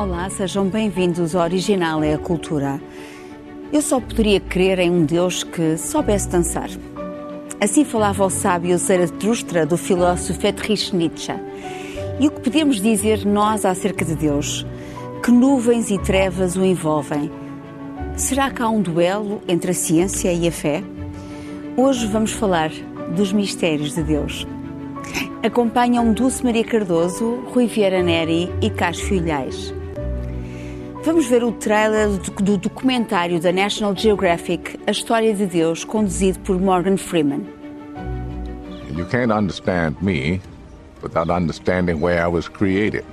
Olá, sejam bem-vindos ao Original é a Cultura. Eu só poderia crer em um Deus que soubesse dançar. Assim falava o sábio Zaratustra do filósofo Friedrich Nietzsche. E o que podemos dizer nós acerca de Deus? Que nuvens e trevas o envolvem? Será que há um duelo entre a ciência e a fé? Hoje vamos falar dos mistérios de Deus. Acompanham Dulce Maria Cardoso, Rui Vieira Neri e Cássio Ilhais. Vamos ver o trailer do documentário da National Geographic, A História de Deus, conduzido por Morgan Freeman. You can't understand me without understanding where I was created.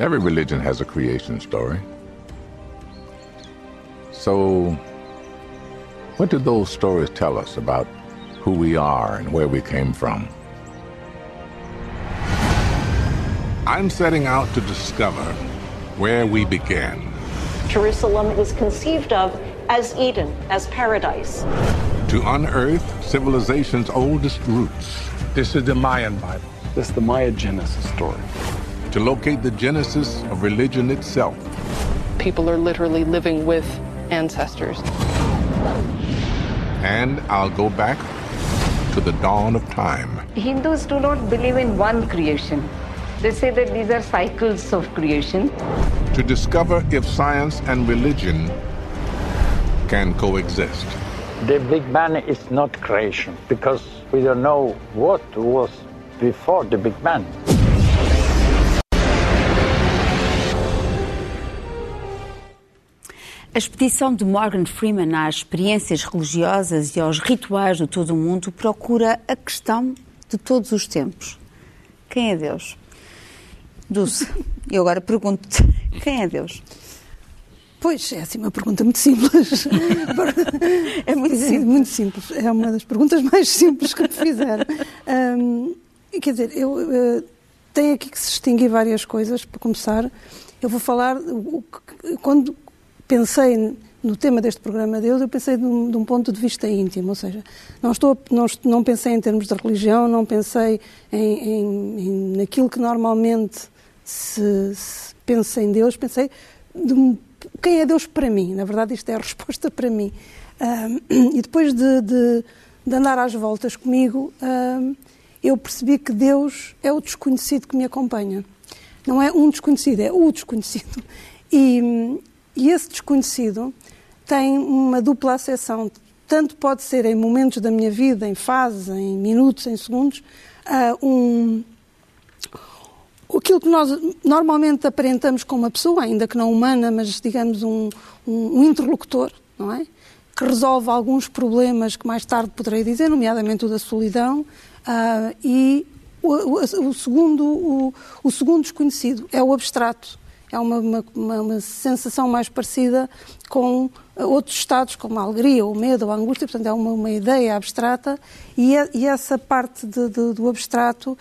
Every religion has a creation story. So, what do those stories tell us about who we are and where we came from? I'm setting out to discover where we began. Jerusalem is conceived of as Eden, as paradise. To unearth civilization's oldest roots. This is the Mayan Bible. This is the Maya Genesis story. To locate the genesis of religion itself. People are literally living with ancestors. And I'll go back to the dawn of time. Hindus do not believe in one creation. They say that these are cycles of creation. To discover if science and religion can coexist. The Big Bang is not creation because we don't know what was before the Big Bang. A expedição de Morgan Freeman às experiências religiosas e aos rituais de todo o mundo procura a questão de todos os tempos: quem é Deus? Dulce, eu agora pergunto-te: quem é Deus? Pois, é assim uma pergunta muito simples. é muito simples. muito simples. É uma das perguntas mais simples que me fizeram. Um, quer dizer, eu uh, tenho aqui que se distinguir várias coisas. Para começar, eu vou falar. O, quando pensei no tema deste programa Deus, eu pensei de um, de um, ponto de vista íntimo, ou seja, não, estou, não, não pensei em termos de religião, não pensei em, em, em naquilo que normalmente se, se pensa em Deus, pensei de quem é Deus para mim? Na verdade, isto é a resposta para mim. e depois de, de, de, andar às voltas comigo, eu percebi que Deus é o desconhecido que me acompanha. Não é um desconhecido, é o desconhecido. E, e esse desconhecido tem uma dupla acessão. Tanto pode ser em momentos da minha vida, em fases, em minutos, em segundos, uh, um, aquilo que nós normalmente aparentamos com uma pessoa, ainda que não humana, mas digamos um, um, um interlocutor, não é? Que resolve alguns problemas que mais tarde poderei dizer, nomeadamente o da solidão, uh, e o, o, o segundo, o, o, segundo desconhecido é o abstrato. É uma, uma, uma, sensação mais parecida com outros estados, como a alegria, o medo, a angústia, portanto é uma, uma ideia abstrata, e, é, e essa parte de, de, do abstrato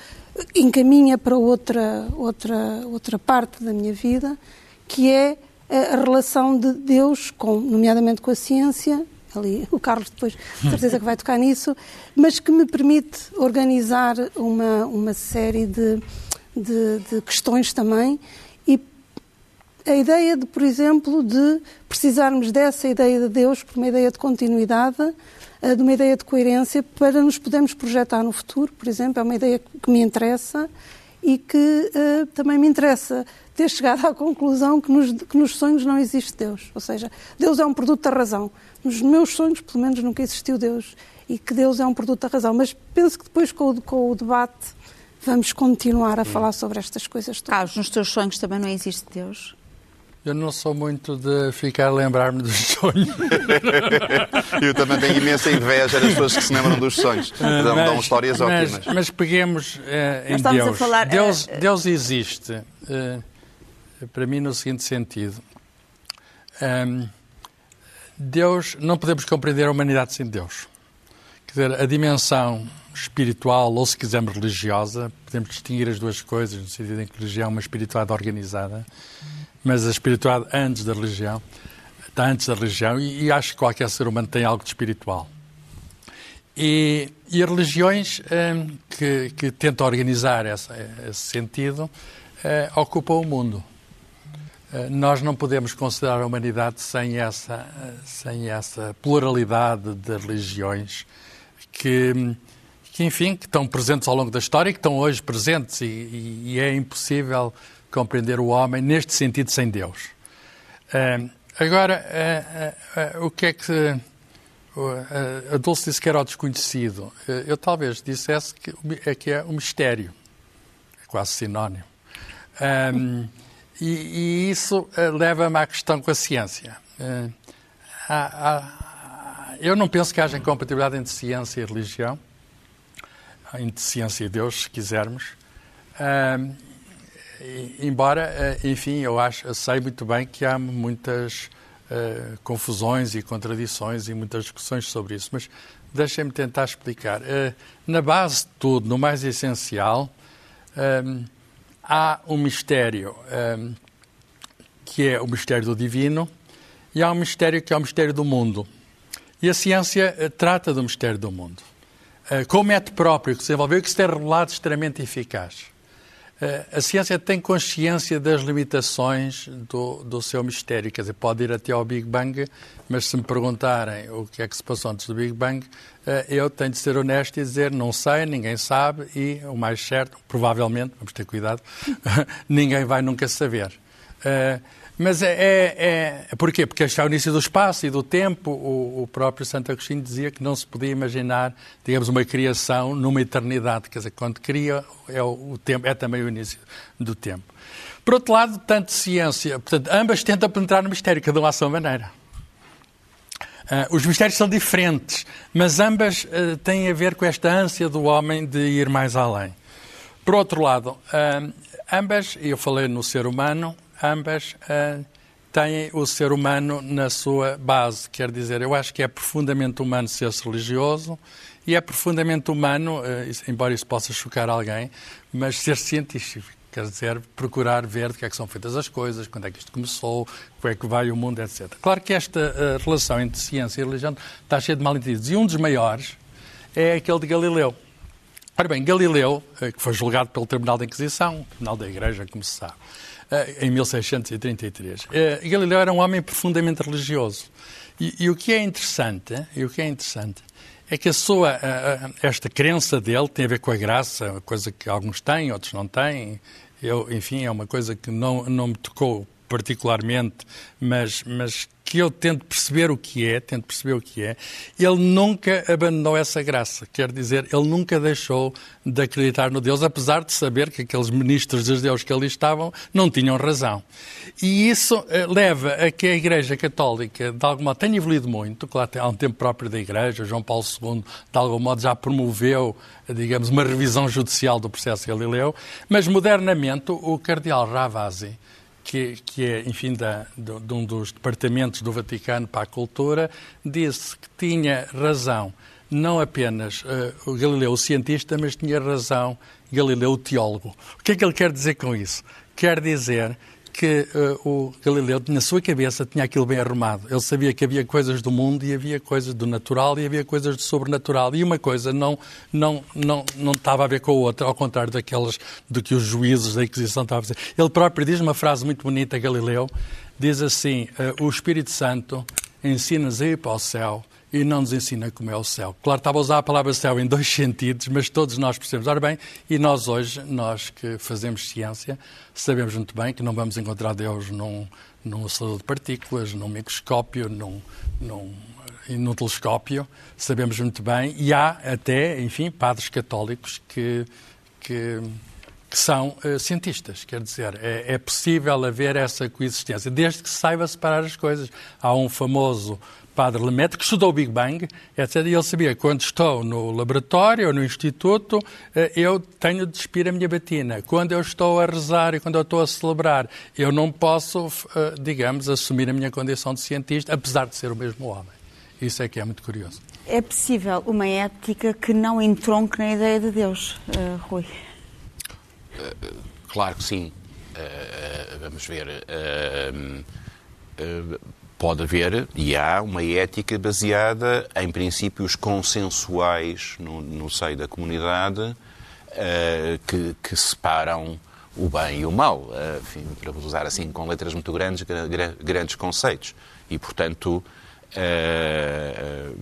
encaminha para outra, outra, outra parte da minha vida, que é a relação de Deus, com, nomeadamente com a ciência, ali o Carlos depois, certeza que vai tocar nisso, mas que me permite organizar uma, uma série de, de, de questões também a ideia de, por exemplo, de precisarmos dessa ideia de Deus por uma ideia de continuidade eh, de uma ideia de coerência para nos podermos projetar no futuro, por exemplo, é uma ideia que me interessa e que uh, também me interessa ter chegado à conclusão que nos, que nos, sonhos não existe Deus. Ou seja, Deus é um produto da razão. Nos meus sonhos, pelo menos, nunca existiu Deus e que Deus é um produto da razão. Mas penso que depois, com o, com o debate, vamos continuar a falar sobre estas coisas todas. Carlos, nos teus sonhos também não existe Deus? Eu não sou muito de ficar a lembrar-me dos sonhos. Eu também tenho imensa inveja das pessoas que se lembram dos sonhos. Dão, mas, dão histórias mas, ótimas. Mas peguemos uh, em Deus. Falar, Deus. Uh, Deus existe, uh, para mim, no seguinte sentido. Um, ehm, Deus, não podemos compreender a humanidade sem Deus. Quer dizer, a dimensão espiritual, ou se quisermos religiosa, podemos distinguir as duas coisas, no sentido em que a religião é uma espiritualidade organizada mas a espiritualidade antes da religião, está antes da religião, e, e acho que qualquer ser humano tem algo de espiritual. E, e as religiões um, que, que, tentam organizar essa, esse sentido uh, ocupam o mundo. Uh, nós não podemos considerar a humanidade sem essa, sem essa pluralidade de religiões que, que, enfim, que estão presentes ao longo da história e que estão hoje presentes e, e, e é impossível compreender o homem neste sentido sem Deus. Uh, agora, uh, uh, o que é que. a Dulce disse que era o desconhecido. eu talvez dissesse que é, que é o mistério. É quase sinónimo. Um, e, e, isso leva-me à questão com a ciência. Há, há, eu não penso que haja incompatibilidade entre ciência e religião, entre ciência e Deus, se quisermos. Um, embora, eh, enfim, eu acho, eu sei muito bem que há muitas uh, confusões e contradições e muitas discussões sobre isso, mas deixem-me tentar explicar. Uh, na base de tudo, no mais essencial, um, há um mistério um, que é o mistério do divino e há um mistério que é o mistério do mundo. E a ciência trata do mistério do mundo. com o método próprio que se desenvolveu que se tem revelado extremamente eficaz. Eh, a ciência tem consciência das limitações do, do seu mistério, quer dizer, pode ir até ao Big Bang, mas se me perguntarem o que é que se passou antes do Big Bang, eh, eu tenho de ser honesto e dizer não sei, ninguém sabe e o mais certo, provavelmente, vamos ter cuidado, ninguém vai nunca saber. Mas é, é, é, Porquê? Porque este é o início do espaço e do tempo. O, o, próprio Santo Agostinho dizia que não se podia imaginar, digamos, uma criação numa eternidade. Quer dizer, quando cria, é, o, o tempo, é também o início do tempo. Por outro lado, tanto ciência, portanto, ambas tentam penetrar no mistério, cada uma à sua maneira. Uh, os mistérios são diferentes, mas ambas uh, têm a ver com esta ânsia do homem de ir mais além. Por outro lado, uh, ambas, eu falei no ser humano, ambas uh, têm o ser humano na sua base. Quer dizer, eu acho que é profundamente humano ser-se religioso e é profundamente humano, uh, embora isso possa chocar alguém, mas ser científico. Quer dizer, procurar ver de que é que são feitas as coisas, quando é que isto começou, como é que vai o mundo, etc. Claro que esta uh, relação entre ciência e religião está cheia de mal-entendidos. E um dos maiores é aquele de Galileu. Ora bem, Galileu, que foi julgado pelo Tribunal da Inquisição, Tribunal da Igreja, como se sabe, em 1633. Eh, Galileu era um homem profundamente religioso. E, e, o que é interessante, e o que é interessante é que a sua, esta crença dele tem a ver com a graça, coisa que alguns têm, outros não têm. Eu, enfim, é uma coisa que não, não me tocou particularmente, mas, mas que eu tento perceber o que é, tento perceber o que é, ele nunca abandonou essa graça. Quer dizer, ele nunca deixou de acreditar no Deus, apesar de saber que aqueles ministros de Deus que ali estavam não tinham razão. E isso eh, leva a que a Igreja Católica, de algum modo, tenha evoluído muito. Claro, há um tempo próprio da Igreja, João Paulo II, de algum modo, já promoveu, digamos, uma revisão judicial do processo Galileu, mas modernamente o cardeal Ravasi, que, que é, enfim, da, de, de, um dos departamentos do Vaticano para a cultura, disse que tinha razão não apenas uh, o Galileu o cientista, mas tinha razão Galileu o teólogo. O que é que ele quer dizer com isso? Quer dizer que uh, o Galileu, na sua cabeça, tinha aquilo bem arrumado. Ele sabia que havia coisas do mundo e havia coisas do natural e havia coisas do sobrenatural. E uma coisa não, não, não, não estava a ver com a outra, ao contrário daquelas do que os juízes da Inquisição estavam a dizer. Ele próprio diz uma frase muito bonita, Galileu, diz assim, uh, o Espírito Santo ensina-nos a ir para o céu e não nos ensina como é o céu. Claro, estava a usar a palavra céu em dois sentidos, mas todos nós percebemos. Ora bem, e nós hoje, nós que fazemos ciência, sabemos muito bem que não vamos encontrar Deus num, num acelerador de partículas, num microscópio, num, num, num telescópio, sabemos muito bem, e há até, enfim, padres católicos que, que, que são uh, cientistas, quer dizer, é, é possível haver essa coexistência, desde que se saiba separar as coisas. Há um famoso padre Lemaitre, que estudou o Big Bang, etc. E ele sabia que quando estou no laboratório ou no instituto, eh, eu tenho de despir a minha batina. Quando eu estou a rezar e quando eu estou a celebrar, eu não posso, eh, digamos, assumir a minha condição de cientista, apesar de ser o mesmo homem. Isso é que é muito curioso. É possível uma ética que não entronque na ideia de Deus, uh, Rui? Uh, claro que sim. Uh, vamos ver pode haver, e há, uma ética baseada em princípios consensuais no, no seio da comunidade uh, que, que, separam o bem e o mal, uh, enfim, para usar assim com letras muito grandes, grandes conceitos. E, portanto, uh,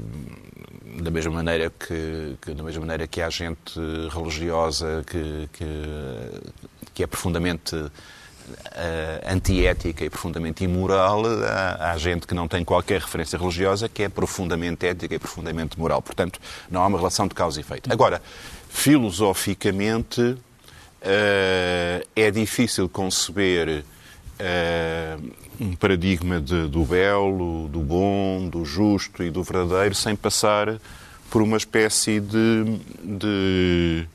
da mesma maneira que, que, da mesma maneira que há gente religiosa que, que, que é profundamente uh, antiética e profundamente imoral, há, há, gente que não tem qualquer referência religiosa que é profundamente ética e profundamente moral. Portanto, não há uma relação de causa e efeito. Agora, filosoficamente, uh, é difícil conceber uh, um paradigma de, do belo, do bom, do justo e do verdadeiro sem passar por uma espécie de, de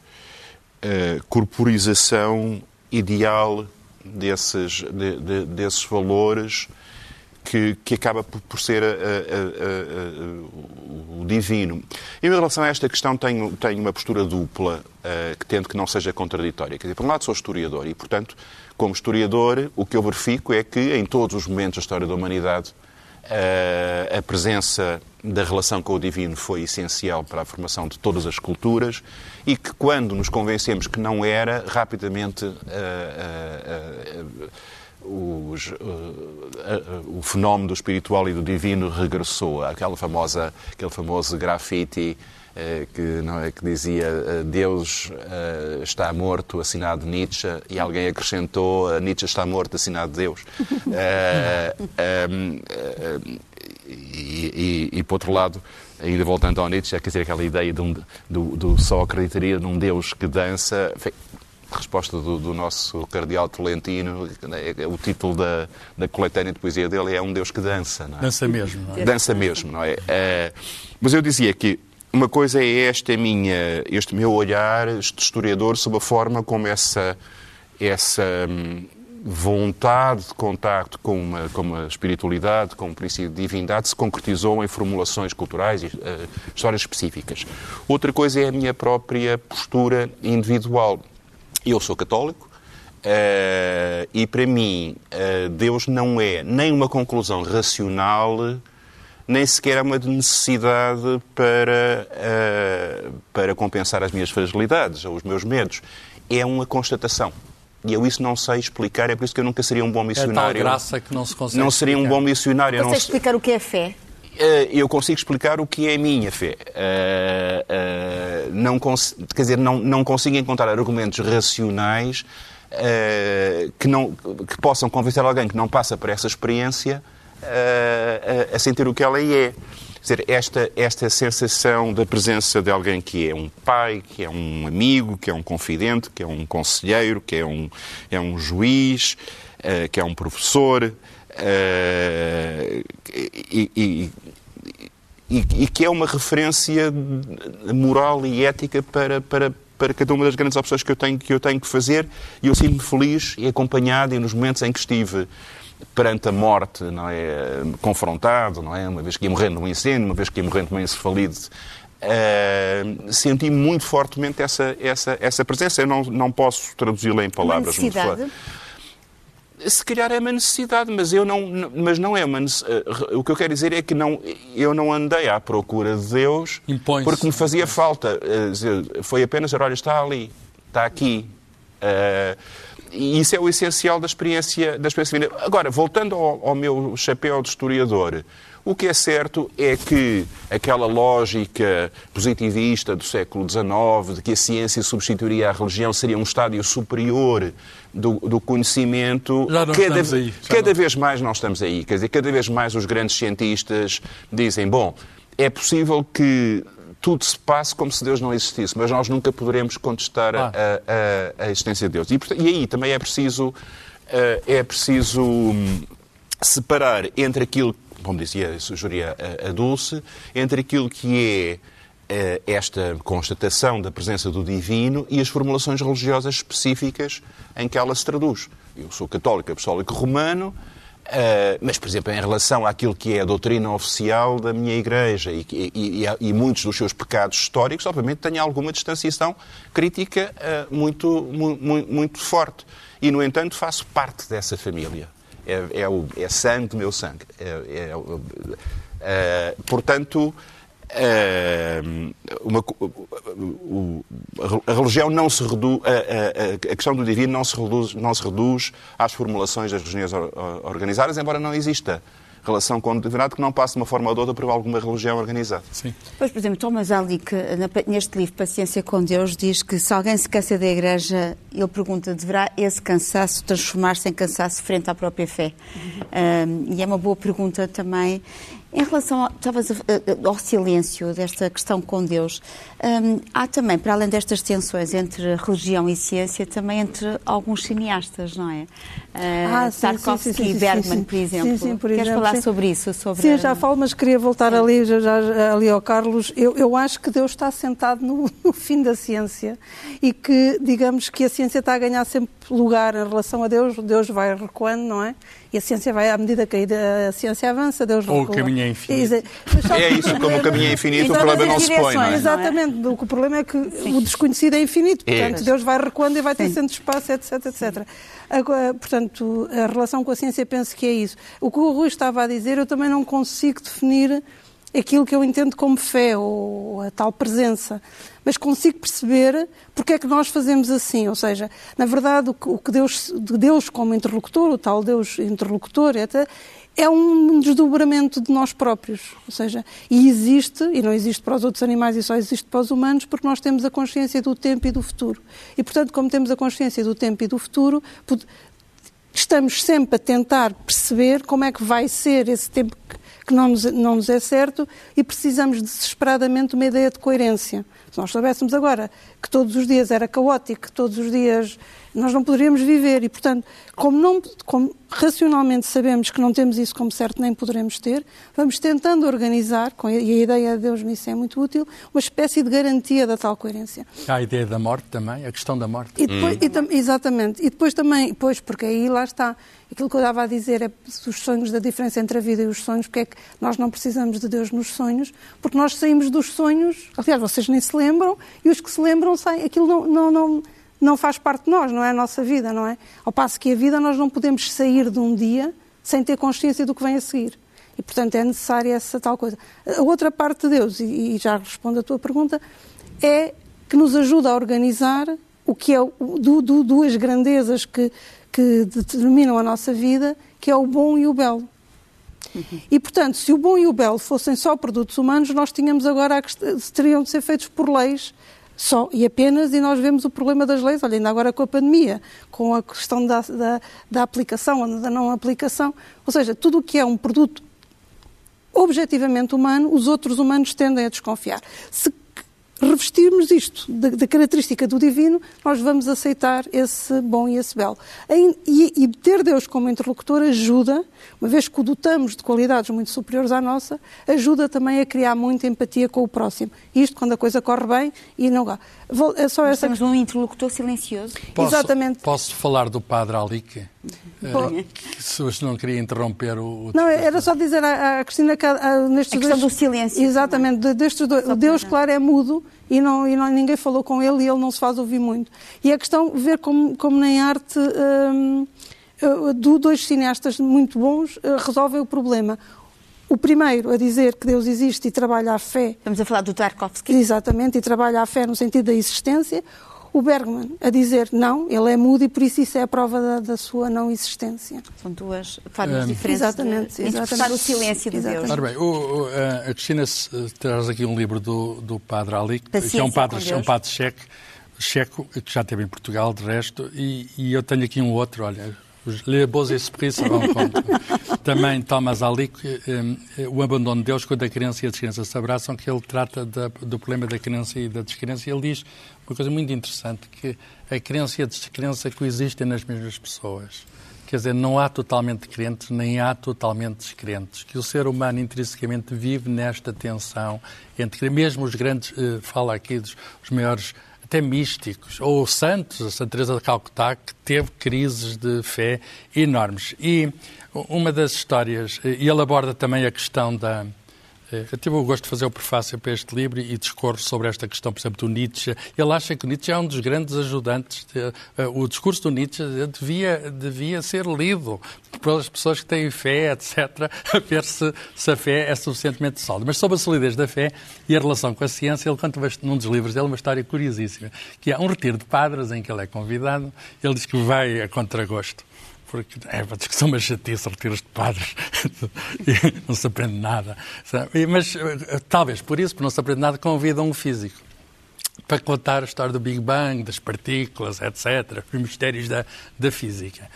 uh, corporização ideal desses, de, de, desses valores que, que acaba por, ser a, a, a, o divino. Em relação a esta questão, tenho, tenho uma postura dupla uh, que tento que não seja contraditória. Quer dizer, por um lado, sou historiador e, portanto, como historiador, o que eu verifico é que em todos os momentos da história da humanidade uh, a presença da relação com o divino foi essencial para a formação de todas as culturas e que quando nos convencemos que não era, rapidamente uh, uh, os, uh, uh, o fenómeno do espiritual e do divino regressou. Aquela famosa, aquele famoso grafite que, não é, que dizia Deus está morto, assinado Nietzsche, e alguém acrescentou Nietzsche está morto, assinado Deus. E, e, e, por outro lado, ainda voltando ao Nietzsche, quer dizer, aquela ideia de um, do, do só acreditaria num Deus que dança resposta do, do, nosso cardeal Tolentino, é, o título da, da coletânea de poesia dele é Um Deus que dança. Não é? Dança mesmo, não é? Dança mesmo, não é? é? Mas eu dizia que uma coisa é esta minha, este meu olhar, este historiador, sobre a forma como essa, essa hum, vontade de contacto com uma, com uma espiritualidade, com um princípio de divindade, se concretizou em formulações culturais e uh, histórias específicas. Outra coisa é a minha própria postura individual. Eu sou católico uh, e, para mim, uh, Deus não é nem uma conclusão racional, nem sequer é uma necessidade para, uh, para compensar as minhas fragilidades ou os meus medos. É uma constatação. E eu isso não sei explicar, é por isso que eu nunca seria um bom missionário. É tal graça que não se consegue Não seria explicar. um bom missionário. Consegue não explicar o que é fé? Eh, eu consigo explicar o que é a minha fé. Uh, uh, não quer dizer, não, não consigo encontrar argumentos racionais uh, que, não, que possam convencer alguém que não passa por essa experiência a sentir o que ela é. Quer dizer, esta, esta sensação da presença de alguém que é um pai, que é um amigo, que é um confidente, que é um conselheiro, que é um, é um juiz, que é um professor, Uh, e, e, e, e, que é uma referência moral e ética para, para, para cada uma das grandes opções que eu tenho que, eu tenho que fazer. E eu sinto-me feliz e acompanhado e nos momentos em que estive perante a morte, não é, confrontado, não é, uma vez que ia morrendo num incêndio, uma vez que ia morrendo numa encefalite, Uh, senti muito fortemente essa, essa, essa presença. Eu não, não posso traduzi-la em palavras muito fortes se calhar é uma necessidade, mas eu não, mas não é uma uh, o que eu quero dizer é que não eu não andei à procura de Deus porque me fazia falta. Uh, foi apenas olha está ali está aqui. Uh, e isso é o essencial da experiência da experiência agora voltando ao, ao meu chapéu de historiador o que é certo é que aquela lógica positivista do século XIX, de que a ciência substituiria a religião, seria um estádio superior do, do conhecimento. Já não cada, estamos aí. cada não. vez mais não estamos aí. Quer dizer, cada vez mais os grandes cientistas dizem: bom, é possível que tudo se passe como se Deus não existisse, mas nós nunca poderemos contestar ah. a, a, a, existência de Deus. E, e aí também é preciso, eh, é preciso hum, separar entre aquilo como dizia, sugeria a, a Dulce, entre aquilo que é uh, esta constatação da presença do divino e as formulações religiosas específicas em que ela se traduz. Eu sou católico, apostólico romano, Uh, mas, por exemplo, em relação àquilo que é a doutrina oficial da minha Igreja e, e, e, e muitos dos seus pecados históricos, obviamente tenho alguma distanciação crítica uh, muito, muito, muito forte. E, no entanto, faço parte dessa família. é, é, o, é sangue do meu sangue. É, é, é portanto, uma, o, a religião não se reduz, a, a, a, questão do divino não se, reduz, não se reduz às formulações das religiões organizadas, embora não exista relação com o divindade que não passa de uma forma ou de outra por alguma religião organizada. Sim. Pois, por exemplo, Thomas Alick, neste livro Paciência com Deus, diz que se alguém se cansa da Igreja, ele pergunta, deverá esse cansaço transformar-se em cansaço frente à própria fé? Uhum. Um, e é uma boa pergunta também. Em relação ao silêncio desta questão com Deus, hum, há também, para além destas tensões entre religião e ciência, também entre alguns cineastas, não é? Uh, ah, Tarkovsky e Bergman, por exemplo. Sim, sim, por Queres exemplo, falar sobre isso? Sobre... Sim, já falo, mas queria voltar ali, já, já, ali ao Carlos. Eu, eu acho que Deus está sentado no, no fim da ciência e que, digamos, que a ciência está a ganhar sempre lugar em relação a Deus, Deus vai recuando, não é? E a ciência vai, à medida que a ciência avança, Deus Ou recua. o caminho é infinito. É isso, como o caminho é infinito, o problema não se põe, não é? Exatamente, o problema é que Sim. o desconhecido é infinito, é. portanto, é. Deus vai recuando e vai ter sempre espaço, etc, etc. Agora, portanto, a relação com a ciência penso que é isso. O que o Rui estava a dizer, eu também não consigo definir aquilo que eu entendo como fé ou a tal presença mas consigo perceber porque é que nós fazemos assim. Ou seja, na verdade, o que Deus, Deus como interlocutor, o tal Deus interlocutor, é, é um desdobramento de nós próprios. Ou seja, e existe, e não existe para os outros animais e só existe para os humanos, porque nós temos a consciência do tempo e do futuro. E, portanto, como temos a consciência do tempo e do futuro, estamos sempre a tentar perceber como é que vai ser esse tempo que não nos, não nos é certo e precisamos desesperadamente de uma ideia de coerência. Se nós soubéssemos agora que todos os dias era caótico, que todos os dias nós não poderíamos viver e, portanto, como, não, como racionalmente sabemos que não temos isso como certo nem poderemos ter, vamos tentando organizar, com, e a ideia de Deus nisso é muito útil, uma espécie de garantia da tal coerência. Há a ideia da morte também, a questão da morte. E depois, hum. e, exatamente. E depois também, pois, porque aí lá está, aquilo que eu estava a dizer é os sonhos, da diferença entre a vida e os sonhos, porque é que nós não precisamos de Deus nos sonhos, porque nós saímos dos sonhos, aliás, vocês nem se lembram, e os que se lembram saem, aquilo não, não, não, não faz parte de nós, não é a nossa vida, não é? Ao passo que a vida nós não podemos sair de um dia sem ter consciência do que vem a seguir. E, portanto, é necessária essa tal coisa. A outra parte de Deus, e, já respondo a tua pergunta, é que nos ajuda a organizar o que é do, do, duas grandezas que, que determinam a nossa vida, que é o bom e o belo. E, portanto, se o bom e o belo fossem só produtos humanos, nós tínhamos agora, a, teriam de ser feitos por leis só e apenas, e nós vemos o problema das leis, olha, ainda agora com a pandemia, com a questão da, da, da aplicação ou da não aplicação, ou seja, tudo o que é um produto objetivamente humano, os outros humanos tendem a desconfiar. Se revestirmos isto da, característica do divino, nós vamos aceitar esse bom e esse belo. E, e, ter Deus como interlocutor ajuda, uma vez que o dotamos de qualidades muito superiores à nossa, ajuda também a criar muita empatia com o próximo. Isto quando a coisa corre bem e não há. É só essa... Estamos num interlocutor silencioso. Posso, Exatamente. Posso falar do Padre Alique? Uh, se hoje não queria interromper o. Não, era só dizer à, à Cristina que a, nestes a questão dois, do silêncio. Exatamente, de, destes dois. O Deus, claro, é mudo e, não, e não, ninguém falou com ele e ele não se faz ouvir muito. E a questão, ver como, como nem arte. Um, uh, dois cineastas muito bons uh, resolvem o problema. O primeiro a dizer que Deus existe e trabalha a fé. Estamos a falar do Tarkovsky. Exatamente, e trabalha a fé no sentido da existência. O Bergman a dizer não, ele é mudo e por isso isso é a prova da, da sua não existência. São duas formas um, diferentes exatamente, de exatamente. o silêncio de Deus. Ora bem, o, o, a Cristina traz aqui um livro do, do padre Ali, que é um padre, é um padre checo, checo, que já esteve em Portugal, de resto, e, e eu tenho aqui um outro, olha, os Les Beaux Esprits se rencontrent. Também Thomas Ali, um, o abandono de Deus, quando a criança e a descrença se abraçam, que ele trata da, do problema da criança e da descrença. Ele diz uma coisa muito interessante, que a crença e a descrença coexistem nas mesmas pessoas. Quer dizer, não há totalmente crentes, nem há totalmente descrentes. Que o ser humano intrinsecamente vive nesta tensão entre, mesmo os grandes, eh, fala aqui dos os maiores até místicos, ou santos, a Santa Teresa de Calcutá, que teve crises de fé enormes. E uma das histórias, e ele aborda também a questão da, É, eu tive o gosto de fazer o prefácio para este livro e discorro sobre esta questão, por exemplo, do Nietzsche. Ele acha que Nietzsche é um dos grandes ajudantes. De, uh, o discurso do Nietzsche devia, devia ser lido pelas pessoas que têm fé, etc., a ver se, se a fé é suficientemente sólida. Mas sobre a solidez da fé e a relação com a ciência, ele conta num dos livros dele uma história curiosíssima, que é um retiro de padres em que ele é convidado. Ele diz que vai a contragosto porque é uma discussão uma chatice, retiros de padres, não se aprende nada. Mas eh, talvez por isso, por não se aprende nada, convida um físico para contar a história do Big Bang, das partículas, etc., os mistérios da, da física.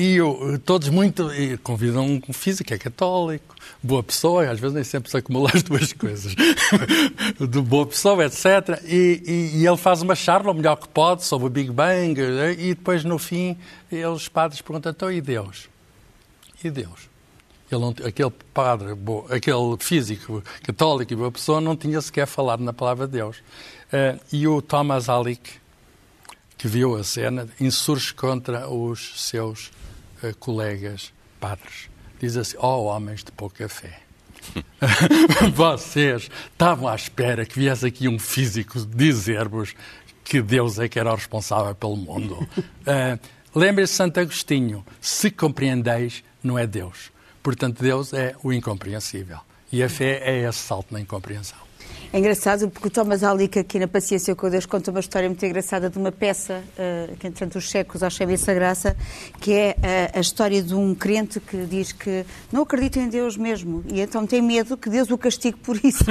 E eu, todos muito convidam um físico, que é católico, boa pessoa, às vezes nem sempre se acumulam as duas coisas, de boa pessoa, etc. E, e, e, ele faz uma charla o melhor que pode sobre o Big Bang, e depois no fim eles, os padres perguntam, então e Deus? E Deus? Ele não, aquele padre, aquele físico católico e boa pessoa não tinha sequer falado na palavra de Deus. Uh, e o Thomas Alick, que viu a cena, insurge contra os seus uh, colegas padres. Diz assim: Ó oh, homens de pouca fé. Vocês estavam à espera que viesse aqui um físico dizer-vos que Deus é que era o responsável pelo mundo. Uh, Lembre-se de Santo Agostinho: se compreendeis, não é Deus. Portanto, Deus é o incompreensível. E a fé é esse salto na incompreensão. É engraçado porque o Thomas Alick aqui na Paciência com Deus conta uma história muito engraçada de uma peça uh, que entretanto os checos acham essa graça, que é uh, a história de um crente que diz que não acredita em Deus mesmo e então tem medo que Deus o castigue por isso.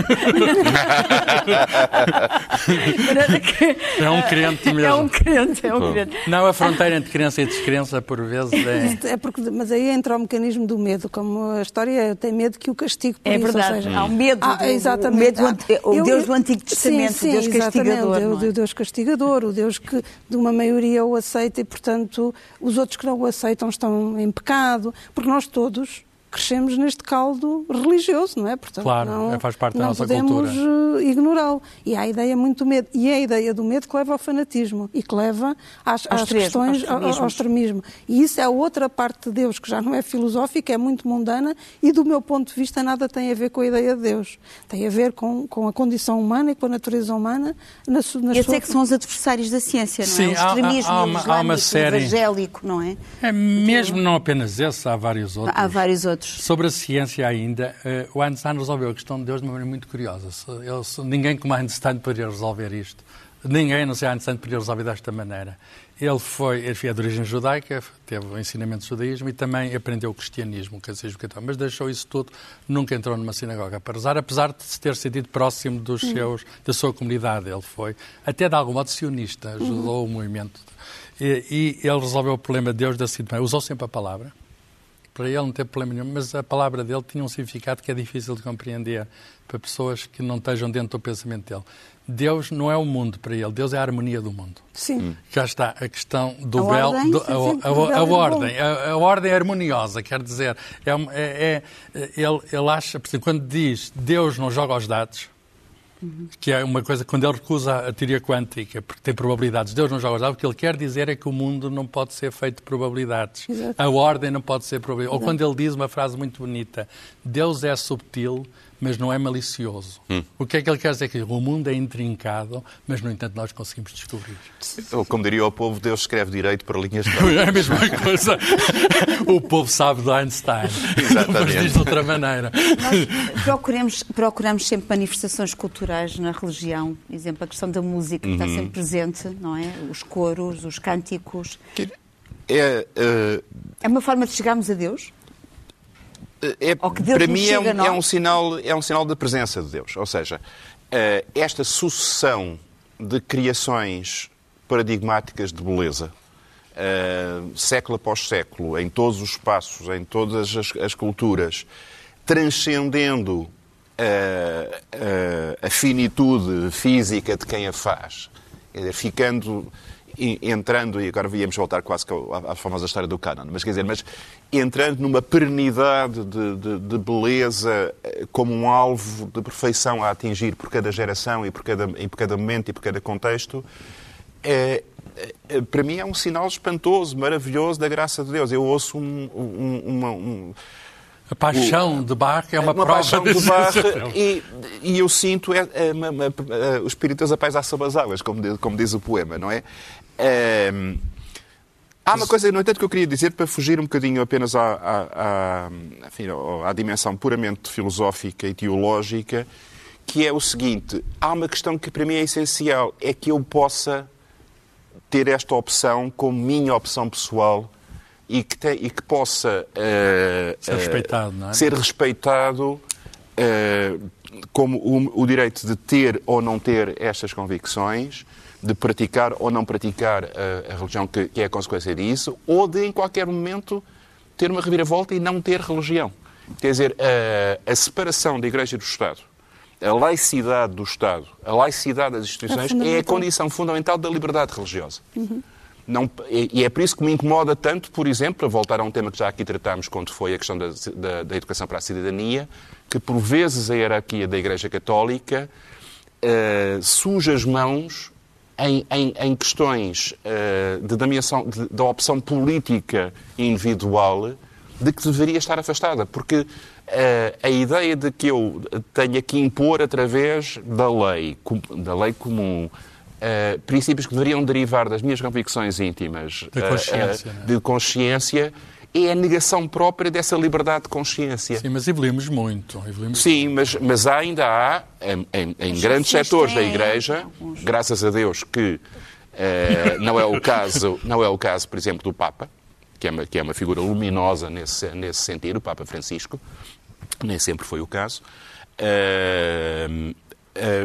é um crente mesmo. É um crente, é um crente. Não, a fronteira entre crença e descrença por vezes é... é porque, mas aí entra o mecanismo do medo, como a história tem medo que o castigue por é isso. É verdade, seja, há um medo. Ah, exatamente. Medo, o eu, Deus do Antigo Testamento, sim, sim, o Deus castigador. É? O Deus castigador, o Deus que de uma maioria o aceita e, portanto, os outros que não o aceitam estão em pecado, porque nós todos crescemos neste caldo religioso, não é? Portanto, claro, não, é, faz parte da nossa cultura. Não podemos ignorá-lo. E há a ideia muito do medo. E é a ideia do medo que leva ao fanatismo e que leva às, às questões, ao, ao extremismo. E isso é a outra parte de Deus, que já não é filosófica, é muito mundana e, do meu ponto de vista, nada tem a ver com a ideia de Deus. Tem a ver com, com a condição humana e com a natureza humana. Na, na Esses sua... é que são os adversários da ciência, não é? Sim, é? O extremismo há, há, uma, há uma série... evangélico, não é? É mesmo não apenas esse, há vários outros. Há vários outros outros. Sobre a ciência ainda, uh, o Einstein resolveu a questão de Deus de uma maneira muito curiosa. Ele, ninguém como Einstein poderia resolver isto. Ninguém, não sei Einstein, poderia resolver desta maneira. Ele foi, ele é de origem judaica, teve o ensinamento do judaísmo e também aprendeu o cristianismo, o catecismo católico, mas deixou isso tudo, nunca entrou numa sinagoga para rezar, apesar de se ter sentido próximo dos seus, da sua comunidade. Ele foi, até de algum modo, sionista, ajudou uhum. o movimento. E, e, ele resolveu o problema de Deus da seguinte maneira, usou sempre a palavra, para ele não teve problema nenhum, mas a palavra dele tinha um significado que é difícil de compreender para pessoas que não estejam dentro do pensamento dele. Deus não é o mundo para ele, Deus é a harmonia do mundo. Sim. Já está a questão do a belo, ordem, do, a, a, a, a ordem, a, ordem harmoniosa, quer dizer, é, é, é ele, ele acha, por exemplo, quando diz Deus não joga os dados, que é uma coisa, quando ele recusa a teoria quântica, porque tem probabilidades, Deus não joga os dados, o que ele quer dizer é que o mundo não pode ser feito de probabilidades. Exato. A ordem não pode ser probabilidade. Ou quando ele diz uma frase muito bonita, Deus é subtil, mas não é malicioso. Hum. O que é que ele quer dizer? Que o mundo é intrincado, mas, no entanto, nós conseguimos descobrir. Ou, como diria o povo, Deus escreve direito para linhas de É a mesma coisa. o povo sabe de Einstein. Exatamente. Mas diz de outra maneira. Nós procuramos, procuramos sempre manifestações culturais na religião. Por exemplo, a questão da música, que uhum. está sempre presente, não é? Os coros, os cânticos. É, uh... é uma forma de chegarmos a Deus? É, para mim é um, é um, sinal, é um sinal da presença de Deus. Ou seja, eh, esta sucessão de criações paradigmáticas de beleza, uh, século após século, em todos os espaços, em todas as, as culturas, transcendendo uh, uh, a finitude física de quem a faz, ficando entrando, e agora víamos voltar quase à, famosa história do canon, mas quer dizer, mas entrando numa perenidade de, de, de, beleza eh, como um alvo de perfeição a atingir por cada geração e por cada, e por cada momento e por cada contexto, é, é, para mim é um sinal espantoso, maravilhoso da graça de Deus. Eu ouço um, um, uma, um A paixão o, de Bach é uma, uma prova paixão de Bach e, e eu sinto é, é, uma, uma, o espírito das apais às águas, como, como diz o poema, não é? é Há uma coisa, no entanto, que eu queria dizer para fugir um bocadinho apenas à, à, à, enfim, à dimensão puramente filosófica e teológica, que é o seguinte: há uma questão que para mim é essencial, é que eu possa ter esta opção como minha opção pessoal e que, te, e que possa uh, ser respeitado, não é? Ser respeitado uh, como o, o direito de ter ou não ter estas convicções de praticar ou não praticar a, a religião que, que, é a consequência disso, ou de, em qualquer momento, ter uma reviravolta e não ter religião. Quer dizer, a, a separação da Igreja e do Estado, a laicidade do Estado, a laicidade das instituições é, é a condição fundamental da liberdade religiosa. Uhum. Não, e é por isso que me incomoda tanto, por exemplo, a voltar a um tema que já aqui tratámos quando foi a questão da, da, da educação para a cidadania, que por vezes a hierarquia da Igreja Católica uh, suja as mãos em, em, em questões uh, de, de, da opção política individual de que deveria estar afastada, porque uh, a ideia de que eu tenha que impor através da lei, da lei comum, uh, princípios que deveriam derivar das minhas convicções íntimas de consciência, uh, de consciência é a negação própria dessa liberdade de consciência. Sim, mas evoluímos muito. Evoluímos Sim, mas, mas ainda há, em, em, em grandes setores da Igreja, graças a Deus que uh, não, é o caso, não é o caso, por exemplo, do Papa, que é uma, que é uma figura luminosa nesse, nesse sentido, o Papa Francisco, nem sempre foi o caso. Uh, Uh,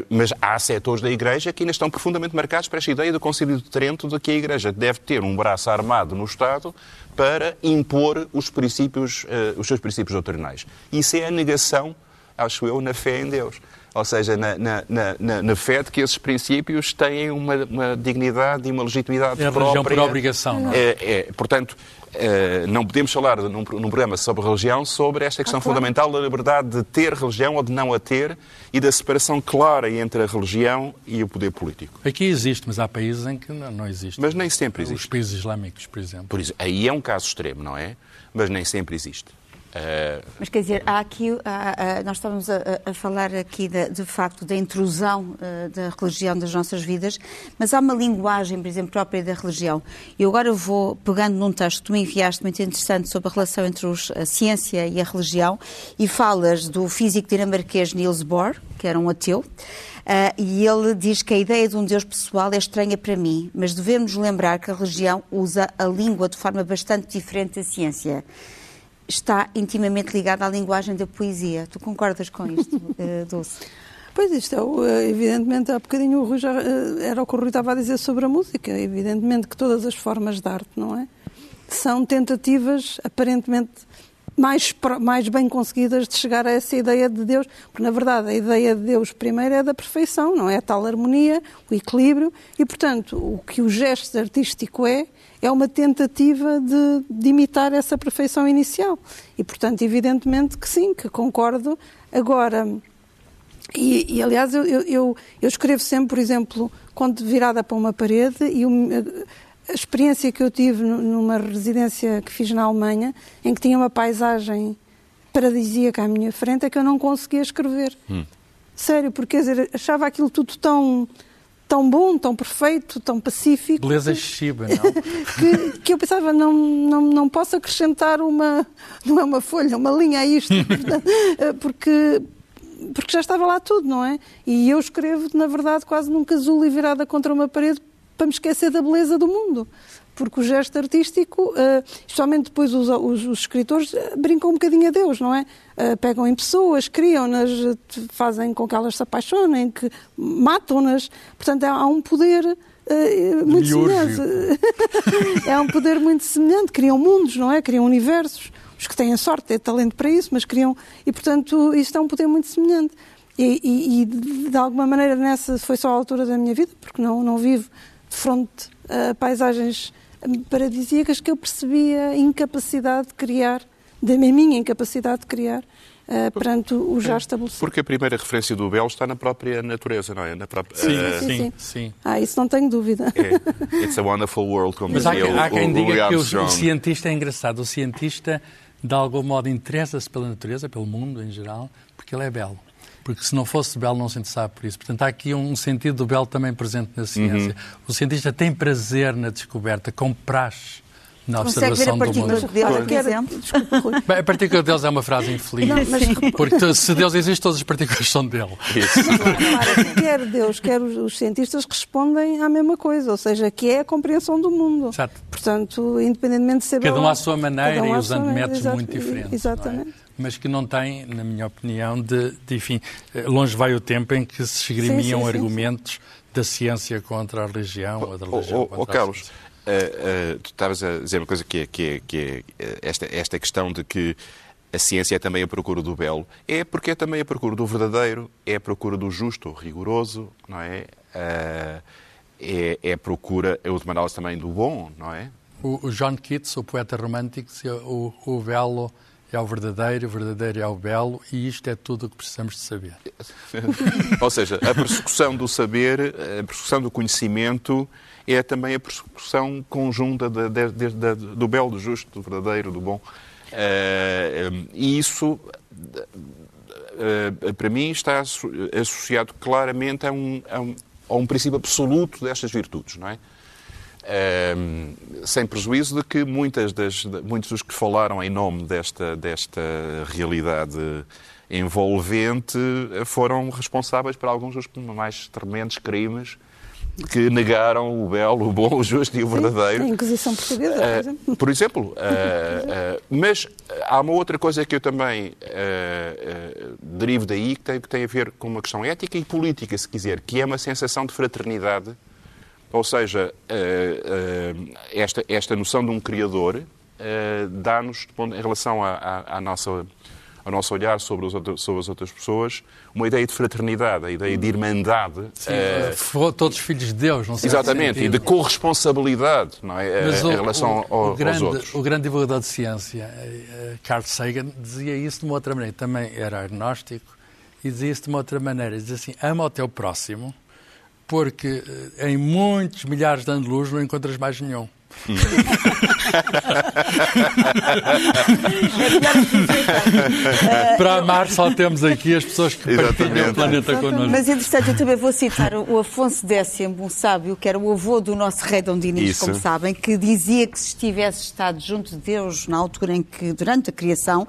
mas há setores da Igreja que ainda estão profundamente marcados para esta ideia do Concílio de Trento de que a Igreja deve ter um braço armado no Estado para impor os, princípios, uh, os seus princípios doutrinais. Isso é a negação, acho eu, na fé em Deus. Ou seja, na, na, na, na fé de que esses princípios têm uma, uma dignidade e uma legitimidade é a própria. por obrigação, não é? é, é portanto, Uh, não podemos falar num, num, programa sobre religião sobre esta questão ah, claro. fundamental da liberdade de ter religião ou de não a ter e da separação clara entre a religião e o poder político. Aqui existe, mas há países em que não, não existe. Mas nem sempre existe. Os países islâmicos, por exemplo. Por isso, aí é um caso extremo, não é? Mas nem sempre existe. Uh... Mas quer dizer, há aqui, há, há, nós estávamos a, a, falar aqui de, de facto da intrusão uh, da religião das nossas vidas, mas há uma linguagem, por exemplo, própria da religião. E agora vou pegando num texto que tu me enviaste muito interessante sobre a relação entre os, a ciência e a religião, e falas do físico dinamarquês Niels Bohr, que era um ateu. Uh, e ele diz que a ideia de um Deus pessoal é estranha para mim, mas devemos lembrar que a religião usa a língua de forma bastante diferente da ciência está intimamente ligada à linguagem da poesia. Tu concordas com isto, uh, Dulce? Pois isto é, evidentemente, há bocadinho o Rui já, eh, era o que o Rui estava a dizer sobre a música. Evidentemente que todas as formas de arte, não é? São tentativas aparentemente mais, mais bem conseguidas de chegar a essa ideia de Deus, porque na verdade a ideia de Deus primeiro é da perfeição, não é? A tal harmonia, o equilíbrio, e portanto o que o gesto artístico é, é uma tentativa de, de, imitar essa perfeição inicial. E, portanto, evidentemente que sim, que concordo. Agora, e, e aliás, eu, eu, eu, escrevo sempre, por exemplo, quando virada para uma parede, e a experiência que eu tive numa residência que fiz na Alemanha, em que tinha uma paisagem paradisíaca à minha frente, é que eu não conseguia escrever. Hum. Sério, porque quer dizer, achava aquilo tudo tão tão bom, tão perfeito, tão pacífico. Beleza excessiva, não? que, que eu pensava, não, não, não posso acrescentar uma, não é uma folha, uma linha a isto, eh, porque, porque já estava lá tudo, não é? E eu escrevo, na verdade, quase num casulo e virada contra uma parede para me esquecer da beleza do mundo porque o gesto artístico, uh, especialmente depois os, os, os, escritores, uh, brincam um bocadinho a Deus, não é? Uh, pegam em pessoas, criam-nas, fazem com que elas se apaixonem, que matam-nas. Portanto, há, há um poder muito semelhante. é um poder muito semelhante. Criam mundos, não é? Criam universos. Os que têm a sorte, têm talento para isso, mas criam. E, portanto, isto é um poder muito semelhante. E, e, e de alguma maneira, nessa foi só a altura da minha vida, porque não, não vivo de fronte a paisagens paradisíacas que eu percebia a incapacidade de criar, da minha incapacidade de criar, uh, perante o já estabelecido. Porque a primeira referência do Belo está na própria natureza, não é? Na própria, sim, uh, sim, sim, sim, Ah, isso não tenho dúvida. É. It's a wonderful world, como Mas dizia há, há quem o, diga que o, o, cientista é engraçado. O cientista de algum modo interessa-se pela natureza, pelo mundo em geral, porque ele é belo. Porque se não fosse belo, não se interessava por isso. Portanto, há aqui um sentido do belo também presente na ciência. Uhum. O cientista tem prazer na descoberta, com praxe na observação do mundo. De Deus, por exemplo? Bem, a partícula de Deus é uma frase infeliz. Não, mas... Porque se Deus existe, todas as partículas são dele. Isso. Mas, quer Deus, quer os cientistas respondem à mesma coisa, ou seja, que é a compreensão do mundo. Exato. Portanto, independentemente de ser Cada um à sua maneira um e usando métodos muito diferentes. É? Exatamente. Mas que não tem, na minha opinião, de, de, enfim, longe vai o tempo em que se esgrimiam sim, sim, argumentos sim, da ciência contra a religião ou da religião oh, oh, contra oh, Carlos, a ciência. Uh, uh, tu estavas a dizer uma coisa que é, que é, que é uh, esta, esta questão de que a ciência é também a procura do belo. É porque é também a procura do verdadeiro, é a procura do justo, rigoroso, não é? é, é a procura, é última análise também do bom, não é? O, o John Keats, o poeta romântico, dizia o, o belo é o verdadeiro, o verdadeiro é o belo e isto é tudo o que precisamos de saber. Ou seja, a persecução do saber, a persecução do conhecimento é também a persecução conjunta de, de, de, do belo, do justo, do verdadeiro, do bom. Uh, e isso, uh, para mim, está associado claramente a um, a um, a um princípio absoluto destas virtudes, não é? Uh, sem prejuízo de que muitas das, muitos dos que falaram em nome desta, desta realidade envolvente foram responsáveis por alguns dos mais tremendos crimes que negaram o belo, o bom, o justo e o verdadeiro. Sim, a Inquisição Portuguesa, por exemplo. Uh, por exemplo. Uh, uh, mas há uma outra coisa que eu também derivo daí, que tem, que tem a ver com uma questão ética e política, se quiser, que é uma sensação de fraternidade. Ou seja, esta, esta noção de um Criador dá-nos, em relação à, à, à nossa ao nosso olhar sobre, os, sobre as outras pessoas, uma ideia de fraternidade, a ideia de irmandade. Sim, todos filhos de Deus, não sei Exatamente, e de corresponsabilidade não é, Mas em o, relação o, ao, o grande, aos outros. O grande divulgador de ciência, eh, Carl Sagan, dizia isso de uma outra maneira. Também era agnóstico e dizia isso de uma outra maneira. Dizia assim, ama o teu próximo, porque em muitos milhares de anos de luz não encontras mais nenhum. Para amar só temos aqui as pessoas que partilham o planeta connosco. Mas entretanto eu também vou citar o Afonso X, um sábio, que era o avô do nosso rei Dom Dinis, como sabem, que dizia que se tivesse estado junto de Deus na altura em que, durante a criação,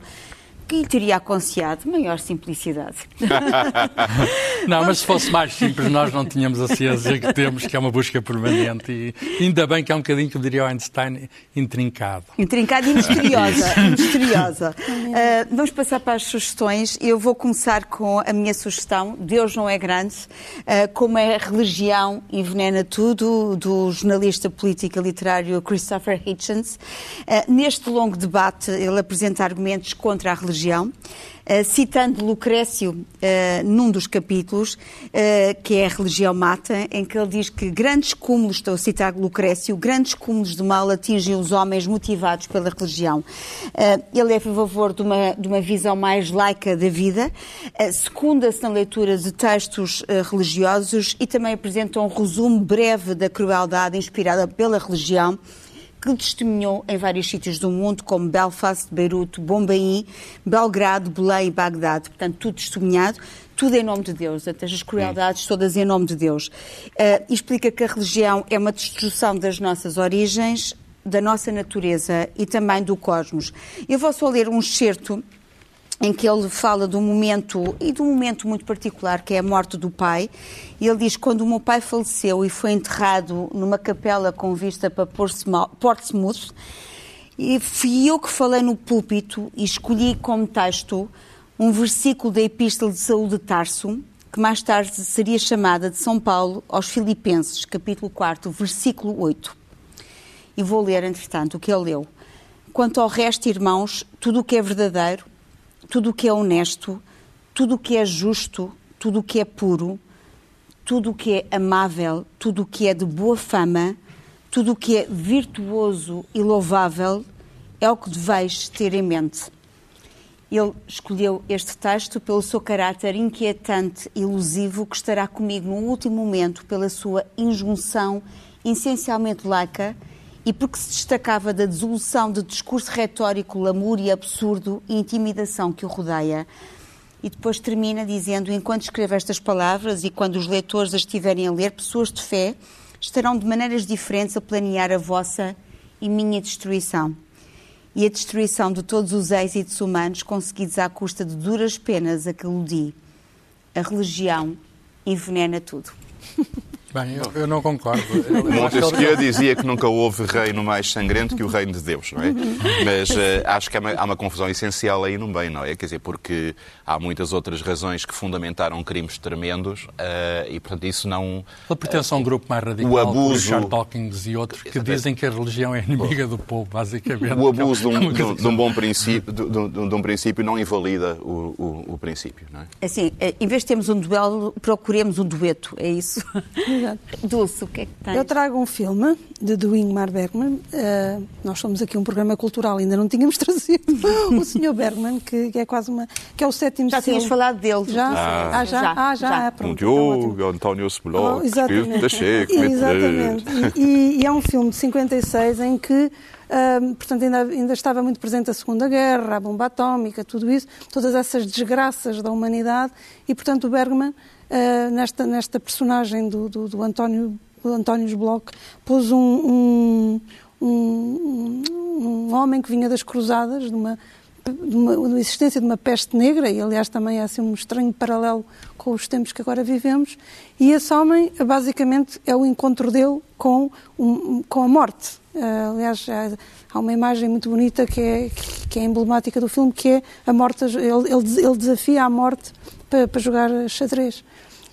que lhe teria aconselhado maior simplicidade. não, mas se fosse mais simples, nós não tínhamos a ciência que temos, que é uma busca permanente. E ainda bem que é um bocadinho, como diria o Einstein, intrincado. Intrincado e misteriosa. misteriosa. Uh, vamos passar para as sugestões. Eu vou começar com a minha sugestão. Deus não é grande. Uh, como é religião envenena tudo, do jornalista político e literário Christopher Hitchens. Uh, neste longo debate, ele apresenta argumentos contra a religião religião, uh, citando Lucrécio uh, num dos capítulos, uh, que é a religião mata, em que ele diz que grandes cúmulos, estou a citar Lucrécio, grandes cúmulos de mal atingem os homens motivados pela religião. ele é a favor de uma, de uma visão mais laica da vida, secunda-se na leitura de textos religiosos e também apresenta um resumo breve da crueldade inspirada pela religião que testemunhou em vários sítios do mundo, como Belfast, Beirute, Bombaim, Belgrado, Belém e Bagdade. Portanto, tudo testemunhado, tudo em nome de Deus, até as crueldades todas em nome de Deus. Uh, explica que a religião é uma destruição das nossas origens, da nossa natureza e também do cosmos. Eu vou só ler um excerto em que ele fala de um momento, e de um momento muito particular, que é a morte do pai. E ele diz, quando o meu pai faleceu e foi enterrado numa capela com vista para Portsmouth, e fui eu que falei no púlpito e escolhi como texto um versículo da Epístola de Saúl de Tarso, que mais tarde seria chamada de São Paulo aos Filipenses, capítulo 4, versículo 8. E vou ler, entretanto, o que ele leu. Quanto ao resto, irmãos, tudo o que é verdadeiro, tudo o que é honesto, tudo o que é justo, tudo o que é puro, tudo o que é amável, tudo o que é de boa fama, tudo o que é virtuoso e louvável, é o que deveis ter em mente. Ele escolheu este texto pelo seu caráter inquietante e ilusivo, que estará comigo no último momento pela sua injunção essencialmente laica e porque se destacava da desolução de discurso retórico, lamúrio, absurdo e intimidação que o rodeia. E depois termina dizendo: Enquanto escrevo estas palavras e quando os leitores as estiverem a ler, pessoas de fé estarão de maneiras diferentes a planear a vossa e minha destruição. E a destruição de todos os êxitos humanos conseguidos à custa de duras penas a que ludi. A religião envenena tudo. Bem, eu, eu não concordo. Montesquieu dizia que nunca houve reino mais sangrento que o reino de Deus, não é? Mas uh, acho que há uma, há uma, confusão essencial aí no bem, não é? Quer dizer, porque há muitas outras razões que fundamentaram crimes tremendos uh, e, portanto, isso não... Ele pertence a um grupo mais radical, o abuso... Richard Dawkins e outros, que dizem que a religião é inimiga do povo, basicamente. O abuso de um, de, de um bom princípio, de, de, de, um princípio não invalida o, o, o princípio, não é? Assim, eh, em vez de termos um duelo, procuremos um dueto, é isso? Dulce, o que é que tens? Eu trago um filme de do Ingmar Bergman. Uh, nós somos aqui um programa cultural, ainda não tínhamos trazido o Sr. Bergman, que, que, é quase uma. que é o sétimo Já tinhas falado dele. Já? Ah, ah já? já? Ah, já. já. Ah, pronto, um Diogo, então, António Smolov, oh, exatamente. exatamente. E, e, é um filme de 56 em que. Uh, portanto, ainda, ainda estava muito presente a Segunda Guerra, a bomba atómica, tudo isso, todas essas desgraças da humanidade, e, portanto, o Bergman uh, nesta, nesta personagem do, do, do António, do António Bloch, pôs um, um, um, um, homem que vinha das cruzadas, de uma, de uma, de existência de uma peste negra, e aliás também é assim um estranho paralelo com os tempos que agora vivemos, e esse homem basicamente é o encontro dele com, com a morte. Uh, aliás, há uma imagem muito bonita que é, que é emblemática do filme, que é a morte, ele, ele, ele desafia a morte para, para jogar xadrez.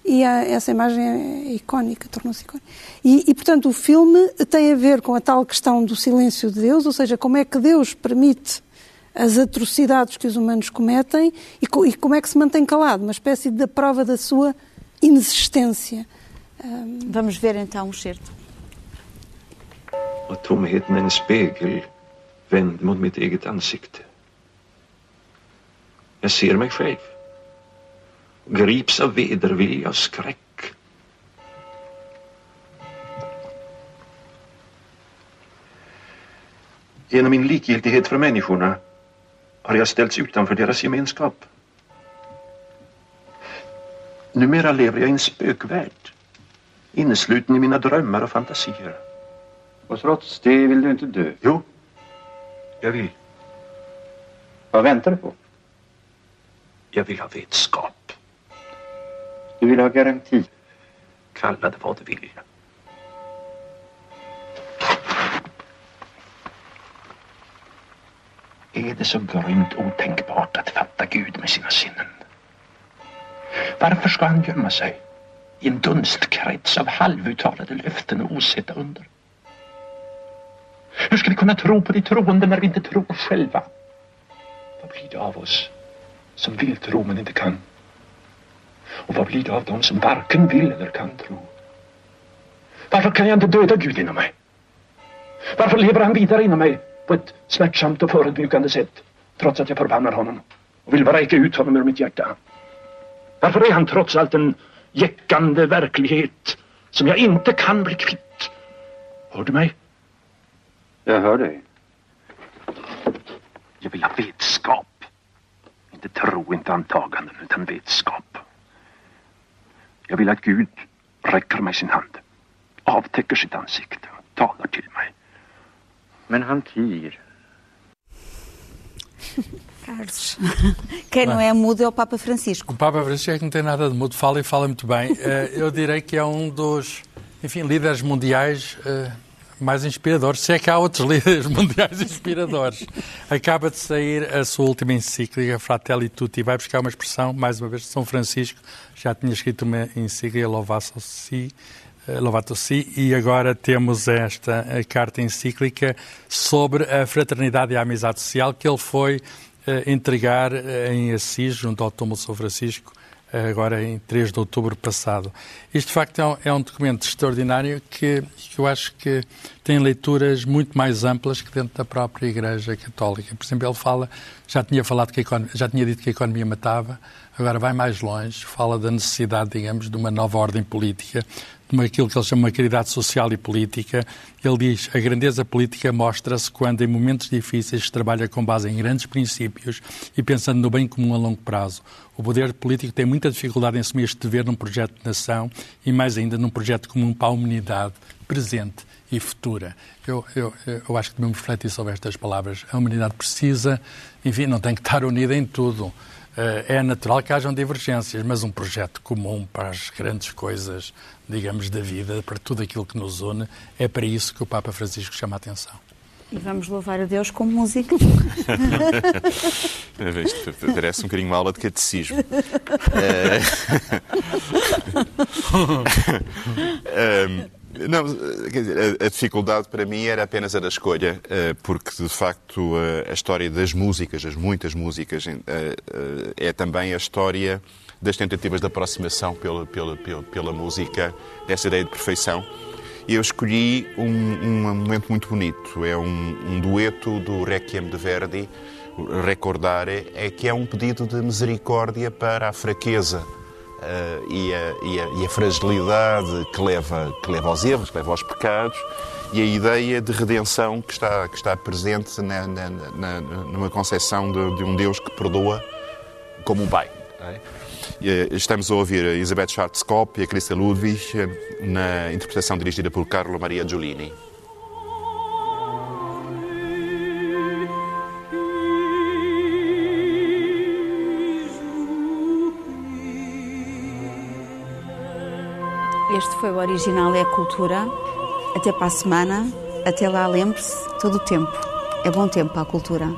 E a, essa imagem é icónica, tornou-se icónica. E, e, portanto, o filme tem a ver com a tal questão do silêncio de Deus, ou seja, como é que Deus permite as atrocidades que os humanos cometem e, e como é que se mantém calado, uma espécie de prova da sua inexistência. Um... Vamos ver então o certo. Och tomheten är en spegel vänd mot mitt eget ansikte. Jag ser mig själv. Grips av vedervilja och skräck. Genom min likgiltighet för människorna har jag ställts utanför deras gemenskap. Numera lever jag i en spökvärld, innesluten i mina drömmar och fantasier. Och trots det vill du inte dö? Jo, jag vill. Vad väntar du på? Jag vill ha vetskap. Du vill ha garanti. Kalla det vad du vill. Är det så grymt otänkbart att fatta Gud med sina sinnen? Varför ska han gömma sig i en dunstkrets av halvuttalade löften och osedda under? Hur ska vi kunna tro på de troende när vi inte tror själva? Vad blir det av oss som vill tro men inte kan? Och vad blir det av dem som varken vill eller kan tro? Varför kan jag inte döda Gud inom mig? Varför lever han vidare inom mig på ett smärtsamt och förödmjukande sätt trots att jag förbannar honom och vill vräka ut honom ur mitt hjärta? Varför är han trots allt en jäckande verklighet som jag inte kan bli kvitt? Hör du mig? Jag hör dig. Jag vill ha vetskap. Inte tro, inte antaganden, utan vetskap. Jag vill att Gud räcker mig sin hand, avtäcker sitt ansikte och talar till mig. Men han tiger. Carlos, quem não é mudo é o Papa Francisco. O Papa Francisco é que não tem nada de mudo, fala e fala muito bem. Eh, eu direi que é um dos, enfim, líderes mundiais eh, mais inspiradores, se é que há outros líderes mundiais inspiradores. Acaba de sair a sua última encíclica, Fratelli Tutti, vai buscar uma expressão, mais uma vez, de São Francisco, já tinha escrito uma encíclica, Lovato Si, eh, Lovato Si, e agora temos esta carta encíclica sobre a fraternidade e a amizade social que ele foi uh, entregar em Assis, junto ao túmulo de São Francisco, agora em 3 de outubro passado. Isto, de facto, é um, é um documento extraordinário que, que, eu acho que tem leituras muito mais amplas que dentro da própria Igreja Católica. Por exemplo, ele fala, já tinha falado que economia, já tinha dito que a economia matava, agora vai mais longe, fala da necessidade, digamos, de uma nova ordem política, de uma, aquilo que ele chama de caridade social e política. Ele diz: a grandeza política mostra-se quando, em momentos difíceis, se trabalha com base em grandes princípios e pensando no bem comum a longo prazo. O poder político tem muita dificuldade em assumir este dever num projeto de nação e, mais ainda, num projeto comum para a humanidade presente e futura. Eu, eu, eu acho que devemos refletir sobre estas palavras. A humanidade precisa, enfim, não tem que estar unida em tudo. Eh, é natural que hajam divergências, mas um projeto comum para as grandes coisas, digamos, da vida, para tudo aquilo que nos une, é para isso que o Papa Francisco chama a atenção. E vamos louvar a Deus com música. Isto parece um bocadinho uma aula de catecismo. um, Não, quer dizer, a, dificuldade para mim era apenas a da escolha, eh, porque de facto a história das músicas, as muitas músicas, eh, eh, é também a história das tentativas de aproximação pela, pela, pela, pela música, dessa ideia de perfeição. E eu escolhi um, um momento muito bonito, é um, um dueto do Requiem de Verdi, Recordare, é que é um pedido de misericórdia para a fraqueza uh, e, a, e, a, e, a, fragilidade que leva, que leva aos erros, que leva aos pecados, e a ideia de redenção que está, que está presente na, na, na, numa concepção de, de, um Deus que perdoa como um pai. É? Eh, estamos a ouvir a Elizabeth Schwarzkopf e a Christa Ludwig na interpretação dirigida por Carlo Maria Giulini. Este foi o Original é a Cultura. Até para a semana. Até lá, lembre-se, todo o tempo. É bom tempo para a cultura.